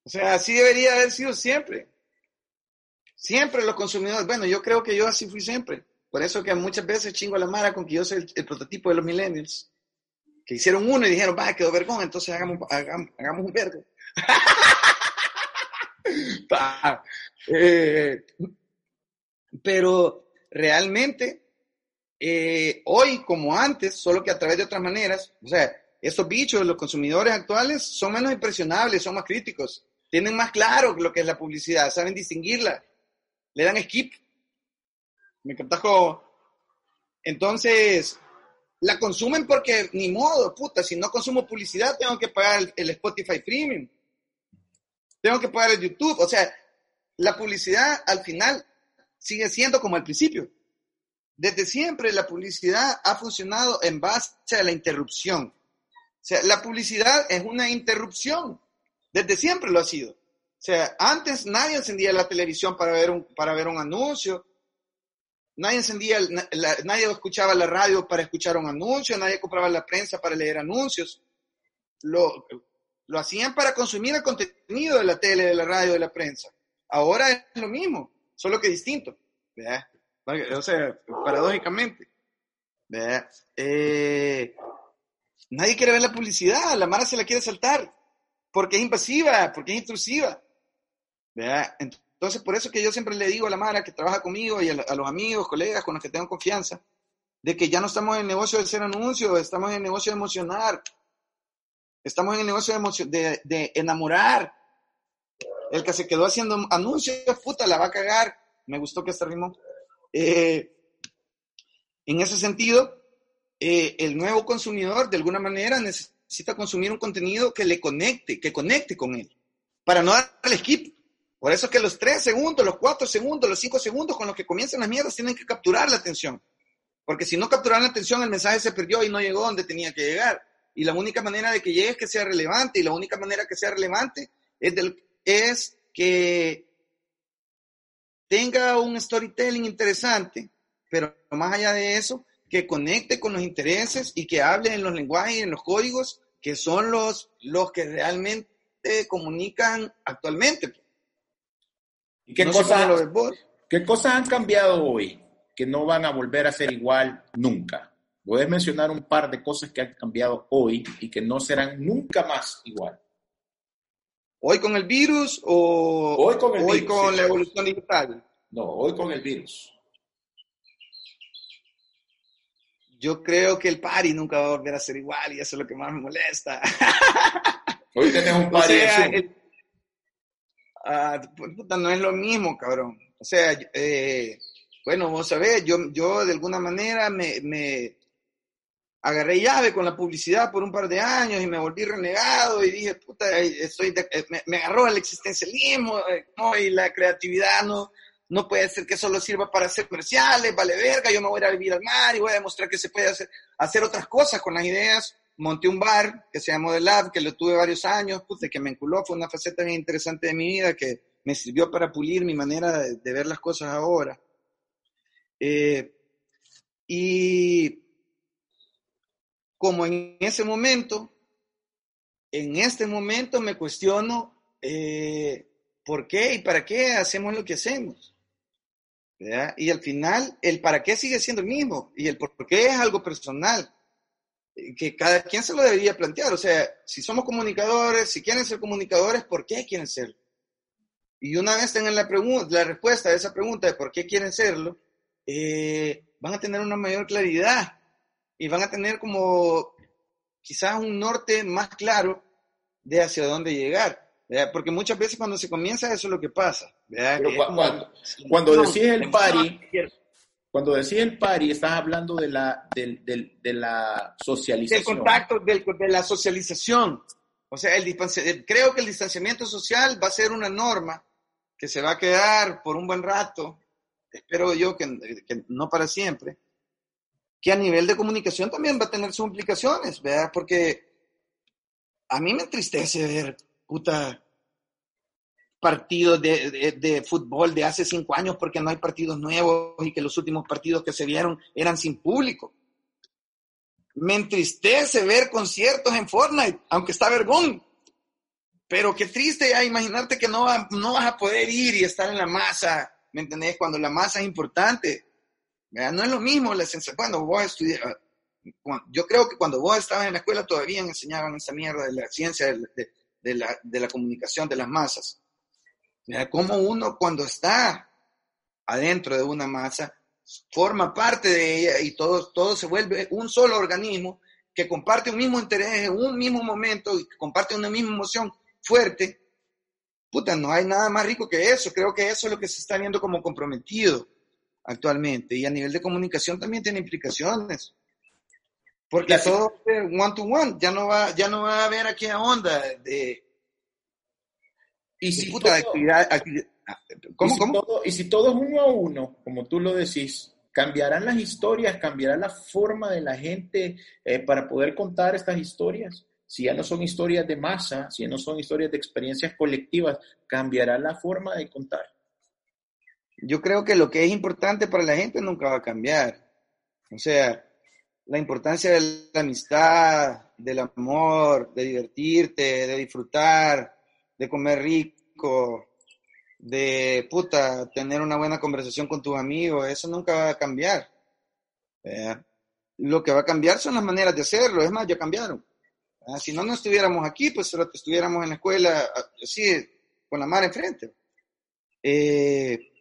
O sea, así debería haber sido siempre. Siempre los consumidores. Bueno, yo creo que yo así fui siempre. Por eso que muchas veces chingo a la mara con que yo soy el, prototipo de los millennials. Que hicieron uno y dijeron, va, quedó vergón, entonces hagamos, hagamos, hagamos un vergo. Eh, pero realmente, eh, hoy como antes, solo que a través de otras maneras, o sea, estos bichos, los consumidores actuales, son menos impresionables, son más críticos, tienen más claro lo que es la publicidad, saben distinguirla, le dan skip. Me como Entonces, la consumen porque ni modo, puta, si no consumo publicidad tengo que pagar el Spotify Premium tengo que pagar el YouTube. O sea, la publicidad al final sigue siendo como al principio. Desde siempre la publicidad ha funcionado en base a la interrupción. O sea, la publicidad es una interrupción. Desde siempre lo ha sido. O sea, antes nadie encendía la televisión para ver un, para ver un anuncio. Nadie encendía, nadie escuchaba la radio para escuchar un anuncio, nadie compraba la prensa para leer anuncios. Lo, lo hacían para consumir el contenido de la tele, de la radio, de la prensa. Ahora es lo mismo, solo que distinto. O sea, paradójicamente. Eh, nadie quiere ver la publicidad, la Mara se la quiere saltar. porque es invasiva, porque es intrusiva. ¿verdad? Entonces, por eso que yo siempre le digo a la Mara que trabaja conmigo y a, los amigos, colegas con los que tengo confianza, de que ya no estamos en el negocio de hacer anuncios, estamos en el negocio de emocionar, estamos en el negocio de, enamorar. El que se quedó haciendo anuncios, puta, la va a cagar. Me gustó que este ritmo. Eh, en ese sentido, eh, el nuevo consumidor de alguna manera necesita consumir un contenido que le conecte, que conecte con él, para no darle skip. Por eso es que los tres segundos, los cuatro segundos, los cinco segundos con los que comienzan las mierdas tienen que capturar la atención. Porque si no capturan la atención, el mensaje se perdió y no llegó donde tenía que llegar. Y la única manera de que llegue es que sea relevante. Y la única manera que sea relevante es, del, es que tenga un storytelling interesante, pero más allá de eso, que conecte con los intereses y que hable en los lenguajes y en los códigos que son los, los que realmente comunican actualmente. ¿Y qué, cosas, qué cosas han cambiado hoy que no van a volver a ser igual nunca? Voy a mencionar un par de cosas que han cambiado hoy y que no serán nunca más igual. ¿Hoy con el virus o hoy con, hoy con la evolución digital? No, hoy con el virus. Yo creo que el party nunca va a volver a ser igual y eso es lo que más me molesta. Hoy tenemos un party. Ah, pues, no es lo mismo, cabrón. O sea, eh, bueno, vos sabés, yo, yo de alguna manera me, me, agarré llave con la publicidad por un par de años y me volví renegado y dije, puta, estoy eh, me, agarró el existencialismo eh, y la creatividad no, no puede ser que solo sirva para hacer comerciales, vale verga, yo me voy a vivir al mar y voy a demostrar que se puede hacer, hacer otras cosas con las ideas. Monté un bar que se llamó The Lab, que lo tuve varios años, puta, que me enculó, fue una faceta bien interesante de mi vida que me sirvió para pulir mi manera de, ver las cosas ahora. Eh, y como en ese momento, en este momento me cuestiono eh, por qué y para qué hacemos lo que hacemos. Y al final, el para qué sigue siendo el mismo y el por qué es algo personal, eh, que cada quien se lo debería plantear. O sea, si somos comunicadores, si quieren ser comunicadores, ¿por qué quieren ser? Y una vez tengan la, la respuesta a esa pregunta de por qué quieren serlo, eh, van a tener una mayor claridad y van a tener como quizás un norte más claro de hacia dónde llegar. Porque muchas veces cuando se comienza eso es lo que pasa. cuando, decís el pari, cuando decís el pari, estás hablando de la, de, la socialización. Del contacto, de la socialización. O sea, el, creo que el distanciamiento social va a ser una norma que se va a quedar por un buen rato, espero yo que, que no para siempre, que a nivel de comunicación también va a tener sus implicaciones, ¿verdad? Porque a mí me entristece ver puta, partidos de, fútbol de hace cinco años porque no hay partidos nuevos y que los últimos partidos que se vieron eran sin público. Me entristece ver conciertos en Fortnite, aunque está vergón. Pero qué triste ya imaginarte que no, no vas a poder ir y estar en la masa, ¿me entendés? Cuando la masa es importante. No es lo mismo la sensación. Cuando vos estudias, yo creo que cuando vos estabas en la escuela todavía enseñaban esa mierda de la ciencia de, la, comunicación de las masas. Mira cómo uno cuando está adentro de una masa forma parte de ella y todo, todo se vuelve un solo organismo que comparte un mismo interés, un mismo momento y que comparte una misma emoción fuerte. Puta, no hay nada más rico que eso. Creo que eso es lo que se está viendo como comprometido actualmente. Y a nivel de comunicación también tiene implicaciones. Porque todo one to one, ya no va, ya no va a haber aquella onda de. Y si, todo, actividad, ah, ¿cómo, y, si Todo, es uno a uno, como tú lo decís, cambiarán las historias, cambiará la forma de la gente eh, para poder contar estas historias. Si ya no son historias de masa, si ya no son historias de experiencias colectivas, cambiará la forma de contar. Yo creo que lo que es importante para la gente nunca va a cambiar. O sea, la importancia de la amistad, del amor, de divertirte, de disfrutar, de comer rico, de puta, tener una buena conversación con tus amigos, eso nunca va a cambiar. Lo que va a cambiar son las maneras de hacerlo, es más, ya cambiaron. Si no, no estuviéramos aquí, pues estuviéramos en la escuela así, con la mar enfrente. Eh,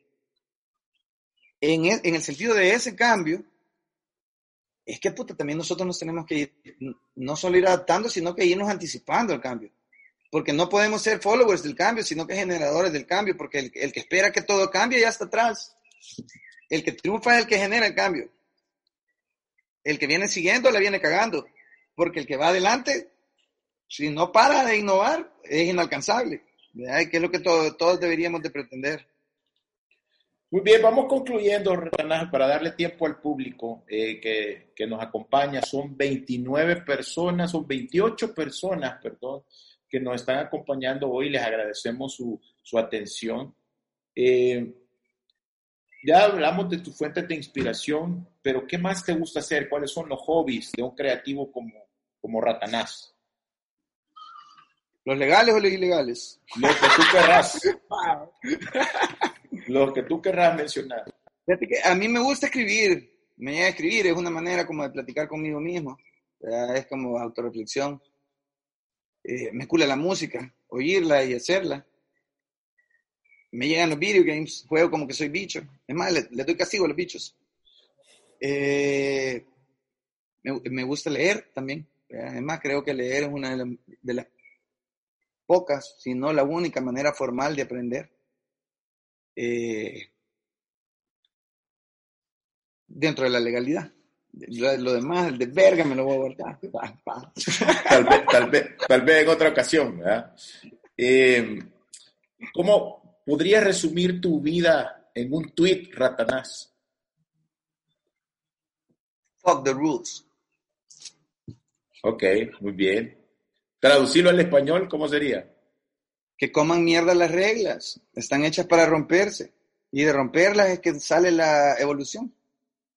en, e, en el sentido de ese cambio, es que puta, también nosotros nos tenemos que ir, no solo ir adaptando, sino que irnos anticipando al cambio. Porque no podemos ser followers del cambio, sino que generadores del cambio, porque el, el, que espera que todo cambie ya está atrás. El que triunfa es el que genera el cambio. El que viene siguiendo la viene cagando, porque el que va adelante, si no para de innovar, es inalcanzable. ¿verdad? Que es lo que todo, todos deberíamos de pretender. Muy bien, vamos concluyendo, para darle tiempo al público eh, que, que, nos acompaña. Son 29 personas, son 28 personas, perdón, que nos están acompañando hoy. Les agradecemos su, su atención. Eh, ya hablamos de tus fuentes de inspiración, pero ¿qué más te gusta hacer? ¿Cuáles son los hobbies de un creativo como, como Ratanás? ¿Los legales o los ilegales? Los que tú querrás. los que tú querrás mencionar. Fíjate que a mí me gusta escribir, me llega a escribir, es una manera como de platicar conmigo mismo, es como autorreflexión. Eh, me cula la música, oírla y hacerla. Me llegan los video games, juego como que soy bicho. Es más, le, le doy castigo a los bichos. Eh, me, me, gusta leer también. Además, creo que leer es una de, la, de las pocas, si no la única manera formal de aprender. Eh, dentro de la legalidad. Lo, demás, el de verga, me lo voy a guardar. tal, vez, tal, vez, tal vez en otra ocasión. Eh, ¿Cómo podrías resumir tu vida en un tweet, Ratanás? Fuck the rules. Ok, muy bien. Traducirlo al español, ¿cómo sería? Que coman mierda las reglas, están hechas para romperse. Y de romperlas es que sale la evolución.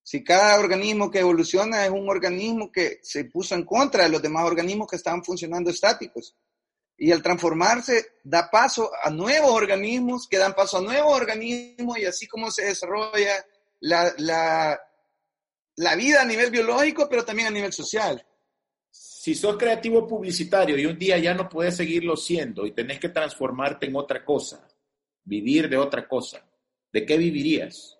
Si cada organismo que evoluciona es un organismo que se puso en contra de los demás organismos que estaban funcionando estáticos. Y al transformarse da paso a nuevos organismos que dan paso a nuevos organismos y así como se desarrolla la, la, la vida a nivel biológico, pero también a nivel social si sos creativo publicitario y un día ya no puedes seguirlo siendo y tenés que transformarte en otra cosa, vivir de otra cosa, ¿de qué vivirías?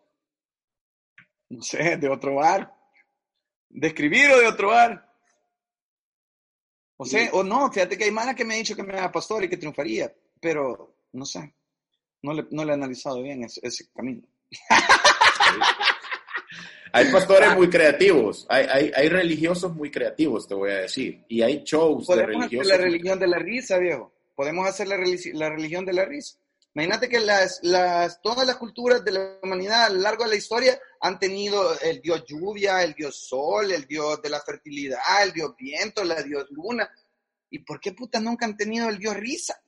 No sé, de otro bar. De escribir o de otro bar. O sea, o no, fíjate que hay malas que me han dicho que me haga pastor y que triunfaría, pero no sé, no le, no le he analizado bien ese, ese camino. Hay pastores muy creativos, hay, hay, hay, religiosos muy creativos, te voy a decir, y hay shows de religiosos. Hacer la religión de la risa, viejo. Podemos hacer la, la religión de la risa. Imagínate que las, las, todas las culturas de la humanidad a lo largo de la historia han tenido el dios lluvia, el dios sol, el dios de la fertilidad, el dios viento, la dios luna. ¿Y por qué puta nunca han tenido el dios risa?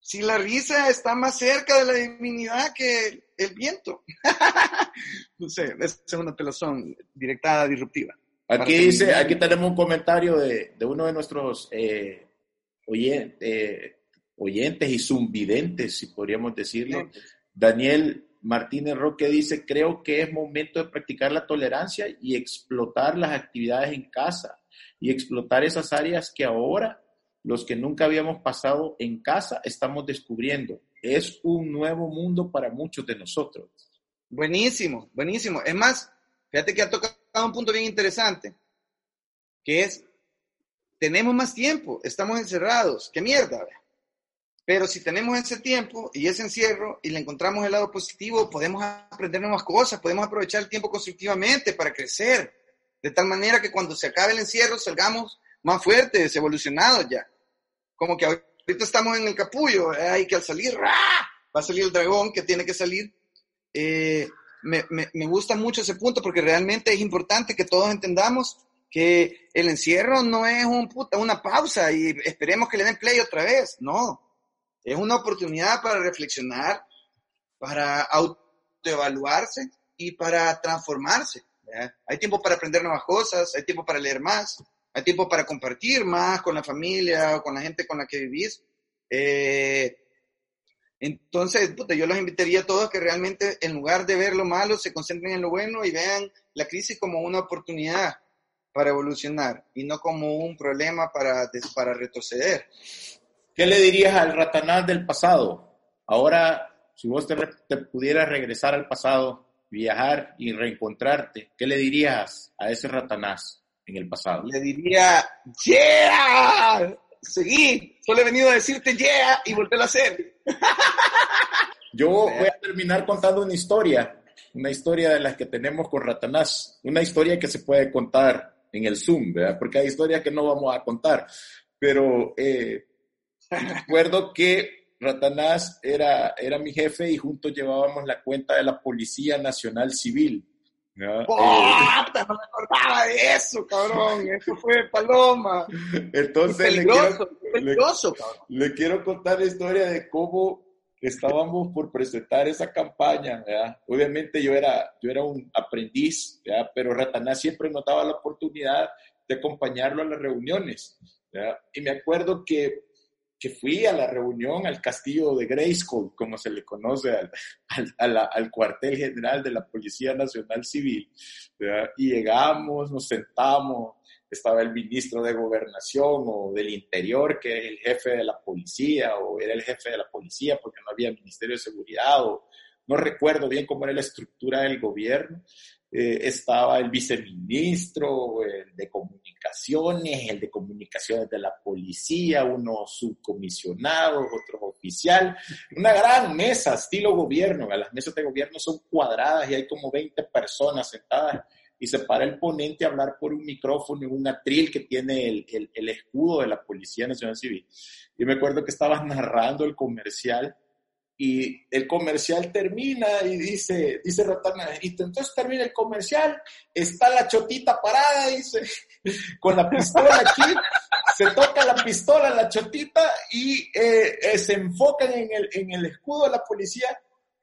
Si la risa está más cerca de la divinidad que el viento. no sé, es una pelazón directada, disruptiva. Aquí dice, aquí tenemos un comentario de, de uno de nuestros eh, oyentes, eh, oyentes y zumvidentes, si podríamos decirlo. Daniel Martínez Roque dice, creo que es momento de practicar la tolerancia y explotar las actividades en casa y explotar esas áreas que ahora los que nunca habíamos pasado en casa estamos descubriendo. Es un nuevo mundo para muchos de nosotros. Buenísimo, buenísimo. Es más, fíjate que ha tocado un punto bien interesante, que es, tenemos más tiempo, estamos encerrados, qué mierda. Pero si tenemos ese tiempo y ese encierro y le encontramos el lado positivo, podemos aprender nuevas cosas, podemos aprovechar el tiempo constructivamente para crecer, de tal manera que cuando se acabe el encierro salgamos más fuertes, evolucionados ya. Como que ahorita estamos en el capullo, eh, hay que al salir, va a salir el dragón que tiene que salir. Eh, me, me, me, gusta mucho ese punto porque realmente es importante que todos entendamos que el encierro no es un puta, una pausa y esperemos que le den play otra vez. No, es una oportunidad para reflexionar, para autoevaluarse y para transformarse. ¿verdad? Hay tiempo para aprender nuevas cosas, hay tiempo para leer más, hay tiempo para compartir más con la familia o con la gente con la que vivís. Eh, entonces, puta, yo los invitaría a todos que realmente en lugar de ver lo malo, se concentren en lo bueno y vean la crisis como una oportunidad para evolucionar y no como un problema para, para retroceder. ¿Qué le dirías al Ratanás del pasado? Ahora, si vos te, te pudieras regresar al pasado, viajar y reencontrarte, ¿qué le dirías a ese Ratanás en el pasado? Le diría, ¡Yeah! Seguí, solo he venido a decirte yeah y volver a hacer. Yo voy a terminar contando una historia, una historia de las que tenemos con Ratanás, una historia que se puede contar en el Zoom, ¿verdad? Porque hay historias que no vamos a contar, pero eh, recuerdo que Ratanás era, era mi jefe y juntos llevábamos la cuenta de la Policía Nacional Civil. ¡Oh! no me acordaba de eso, cabrón. Eso fue Paloma. Entonces, le, quiero, peligroso, le, cabrón. le quiero contar la historia de cómo estábamos por presentar esa campaña, ¿verdad? Obviamente yo era, yo era un aprendiz, ¿verdad? pero Ratanás siempre nos daba la oportunidad de acompañarlo a las reuniones. ¿verdad? Y me acuerdo que, que, fui a la reunión al castillo de Grayskull, como se le conoce al, al, al, cuartel general de la Policía Nacional Civil, ¿verdad? y llegamos, nos sentamos, estaba el ministro de gobernación o del interior, que es el jefe de la policía, o era el jefe de la policía porque no había ministerio de seguridad, o no recuerdo bien cómo era la estructura del gobierno. Eh, estaba el viceministro, el de comunicaciones, el de comunicaciones de la policía, unos subcomisionados, otros oficial, una gran mesa, estilo gobierno. Las mesas de gobierno son cuadradas y hay como 20 personas sentadas y se para el ponente a hablar por un micrófono en un atril que tiene el, el, el, escudo de la Policía Nacional Civil. Y me acuerdo que estabas narrando el comercial y el comercial termina y dice, dice Rotana, y entonces termina el comercial, está la chotita parada, dice, con la pistola aquí, se toca la pistola, la chotita y eh, eh, se enfocan en el, en el escudo de la policía,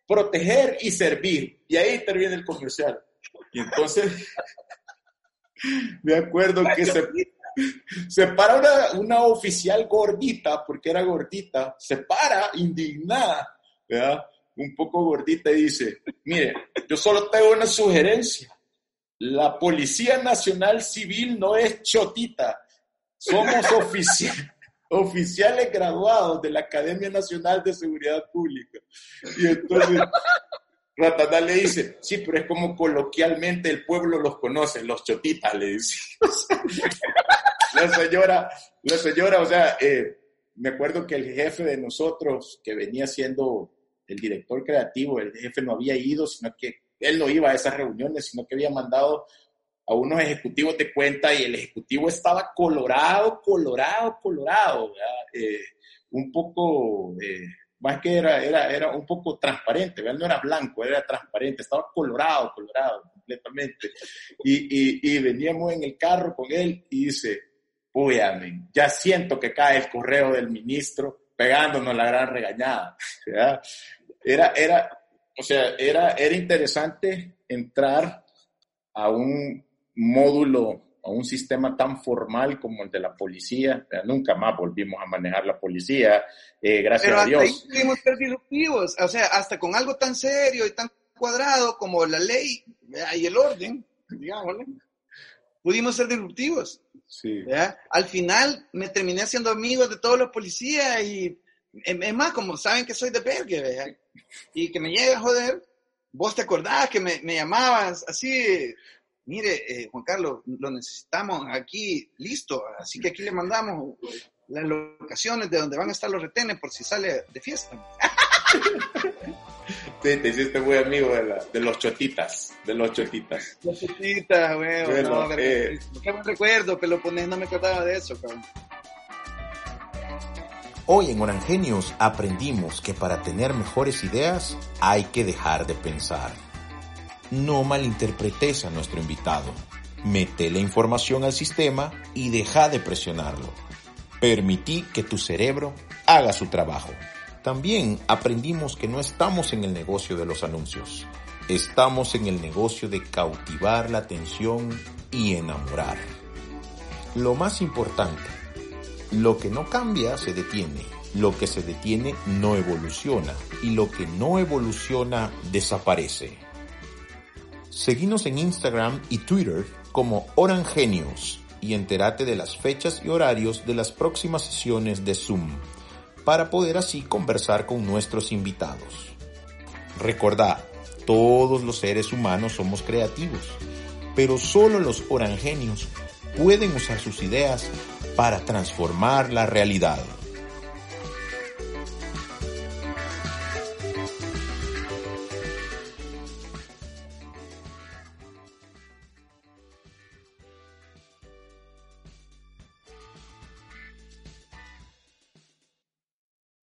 proteger y servir. Y ahí termina el comercial. Y entonces, me acuerdo que se, se para una, una, oficial gordita, porque era gordita, se para indignada, un poco gordita y dice, mire, yo solo tengo una sugerencia. La Policía Nacional Civil no es chotita, somos oficiales oficiales graduados de la Academia Nacional de Seguridad Pública. Y entonces Ratatá le dice, sí, pero es como coloquialmente el pueblo los conoce, los chotitas, le dice. la señora, la señora, o sea, eh, me acuerdo que el jefe de nosotros, que venía siendo el director creativo, el jefe no había ido, sino que él no iba a esas reuniones, sino que había mandado a unos ejecutivos de cuenta y el ejecutivo estaba colorado, colorado, colorado, eh, un poco... Eh, más que era, era, era un poco transparente, ¿verdad? no era blanco, era transparente, estaba colorado, colorado completamente. Y, y, y veníamos en el carro con él y dice, uy, amén, ya siento que cae el correo del ministro pegándonos la gran regañada. ¿verdad? Era, era, o sea, era, era interesante entrar a un módulo a un sistema tan formal como el de la policía. Nunca más volvimos a manejar la policía, eh, gracias Pero a Dios. Ahí ser disruptivos, o sea, hasta con algo tan serio y tan cuadrado como la ley y el orden, digámosle, pudimos ser disruptivos. Sí. Al final me terminé haciendo amigos de todos los policías y es más, como saben que soy de ¿verdad? y que me llega a joder, vos te acordás que me, me llamabas así, mire, eh, Juan Carlos, lo necesitamos aquí listo, así que aquí le mandamos las locaciones de donde van a estar los retenes por si sale de fiesta. Sí, te hiciste muy amigo de, la, de, los chotitas, de los chotitas. Los chotitas, güey. Bueno, no, eh, qué buen recuerdo que lo pones, no me acordaba de eso, cabrón. Hoy en Orangenios aprendimos que para tener mejores ideas hay que dejar de pensar. No malinterpretes a nuestro invitado. Mete la información al sistema y deja de presionarlo. Permití que tu cerebro haga su trabajo. También aprendimos que no estamos en el negocio de los anuncios. Estamos en el negocio de cautivar la atención y enamorar. Lo más importante, lo que no cambia se detiene. Lo que se detiene no evoluciona y lo que no evoluciona desaparece. Seguimos en Instagram y Twitter como Orangenius y entérate de las fechas y horarios de las próximas sesiones de Zoom para poder así conversar con nuestros invitados. Recordad, todos los seres humanos somos creativos, pero solo los orangenios pueden usar sus ideas para transformar la realidad.